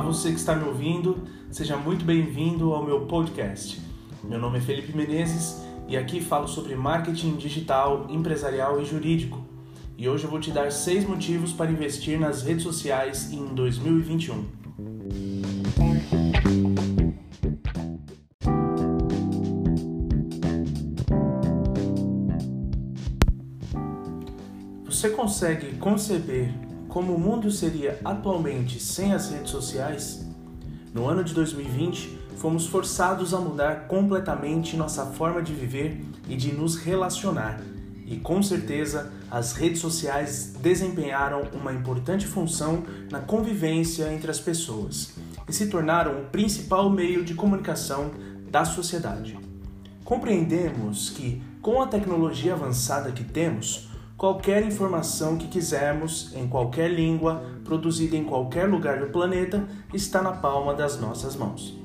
você que está me ouvindo, seja muito bem-vindo ao meu podcast. Meu nome é Felipe Menezes e aqui falo sobre marketing digital, empresarial e jurídico. E hoje eu vou te dar seis motivos para investir nas redes sociais em 2021. Você consegue conceber como o mundo seria atualmente sem as redes sociais? No ano de 2020, fomos forçados a mudar completamente nossa forma de viver e de nos relacionar. E com certeza, as redes sociais desempenharam uma importante função na convivência entre as pessoas e se tornaram o principal meio de comunicação da sociedade. Compreendemos que, com a tecnologia avançada que temos, qualquer informação que quisermos, em qualquer língua, produzida em qualquer lugar do planeta, está na palma das nossas mãos.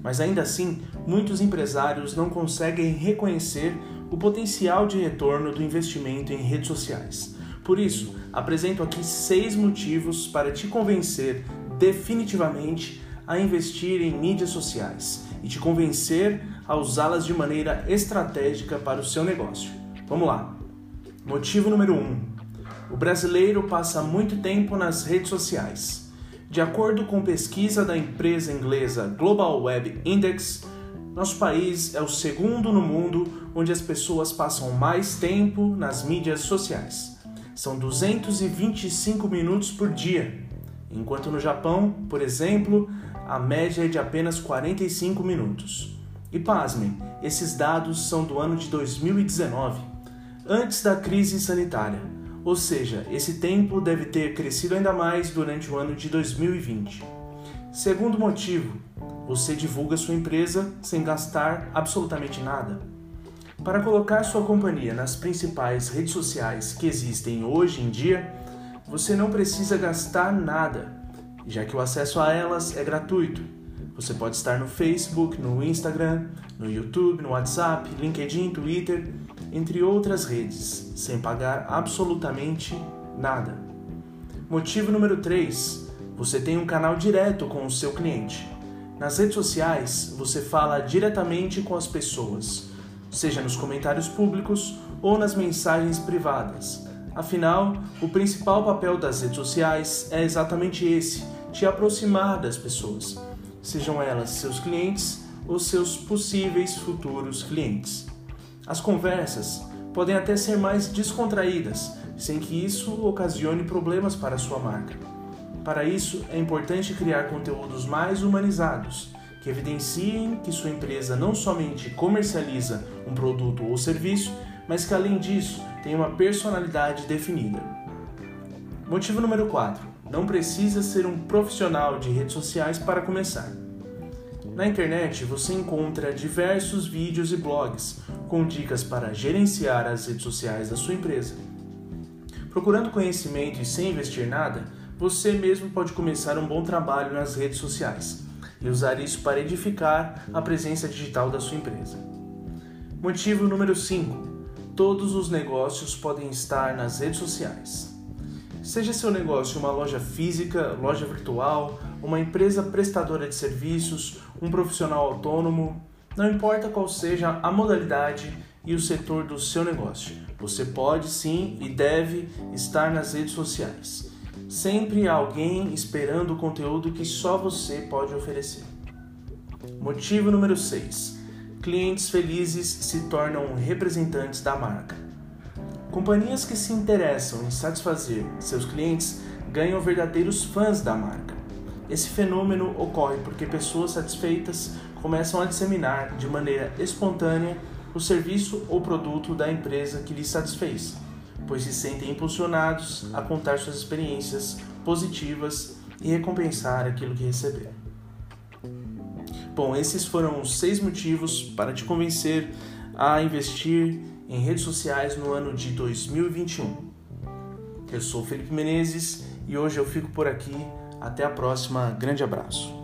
Mas ainda assim, muitos empresários não conseguem reconhecer o potencial de retorno do investimento em redes sociais. Por isso, apresento aqui seis motivos para te convencer definitivamente a investir em mídias sociais e te convencer a usá-las de maneira estratégica para o seu negócio. Vamos lá! Motivo número 1. Um, o brasileiro passa muito tempo nas redes sociais. De acordo com pesquisa da empresa inglesa Global Web Index, nosso país é o segundo no mundo onde as pessoas passam mais tempo nas mídias sociais. São 225 minutos por dia, enquanto no Japão, por exemplo, a média é de apenas 45 minutos. E pasmem, esses dados são do ano de 2019 antes da crise sanitária, ou seja, esse tempo deve ter crescido ainda mais durante o ano de 2020. Segundo motivo, você divulga sua empresa sem gastar absolutamente nada. Para colocar sua companhia nas principais redes sociais que existem hoje em dia, você não precisa gastar nada, já que o acesso a elas é gratuito. Você pode estar no Facebook, no Instagram, no YouTube, no WhatsApp, LinkedIn, Twitter entre outras redes, sem pagar absolutamente nada. Motivo número 3: você tem um canal direto com o seu cliente. Nas redes sociais, você fala diretamente com as pessoas, seja nos comentários públicos ou nas mensagens privadas. Afinal, o principal papel das redes sociais é exatamente esse: te aproximar das pessoas, sejam elas seus clientes ou seus possíveis futuros clientes. As conversas podem até ser mais descontraídas, sem que isso ocasione problemas para sua marca. Para isso, é importante criar conteúdos mais humanizados, que evidenciem que sua empresa não somente comercializa um produto ou serviço, mas que além disso tem uma personalidade definida. Motivo número 4: não precisa ser um profissional de redes sociais para começar. Na internet você encontra diversos vídeos e blogs com dicas para gerenciar as redes sociais da sua empresa. Procurando conhecimento e sem investir nada, você mesmo pode começar um bom trabalho nas redes sociais e usar isso para edificar a presença digital da sua empresa. Motivo número 5: todos os negócios podem estar nas redes sociais. Seja seu negócio uma loja física, loja virtual, uma empresa prestadora de serviços, um profissional autônomo, não importa qual seja a modalidade e o setor do seu negócio, você pode sim e deve estar nas redes sociais. Sempre há alguém esperando o conteúdo que só você pode oferecer. Motivo número 6: clientes felizes se tornam representantes da marca. Companhias que se interessam em satisfazer seus clientes ganham verdadeiros fãs da marca. Esse fenômeno ocorre porque pessoas satisfeitas começam a disseminar de maneira espontânea o serviço ou produto da empresa que lhes satisfez, pois se sentem impulsionados a contar suas experiências positivas e recompensar aquilo que receberam. Bom, esses foram os seis motivos para te convencer a investir em redes sociais no ano de 2021. Eu sou Felipe Menezes e hoje eu fico por aqui. Até a próxima. Grande abraço.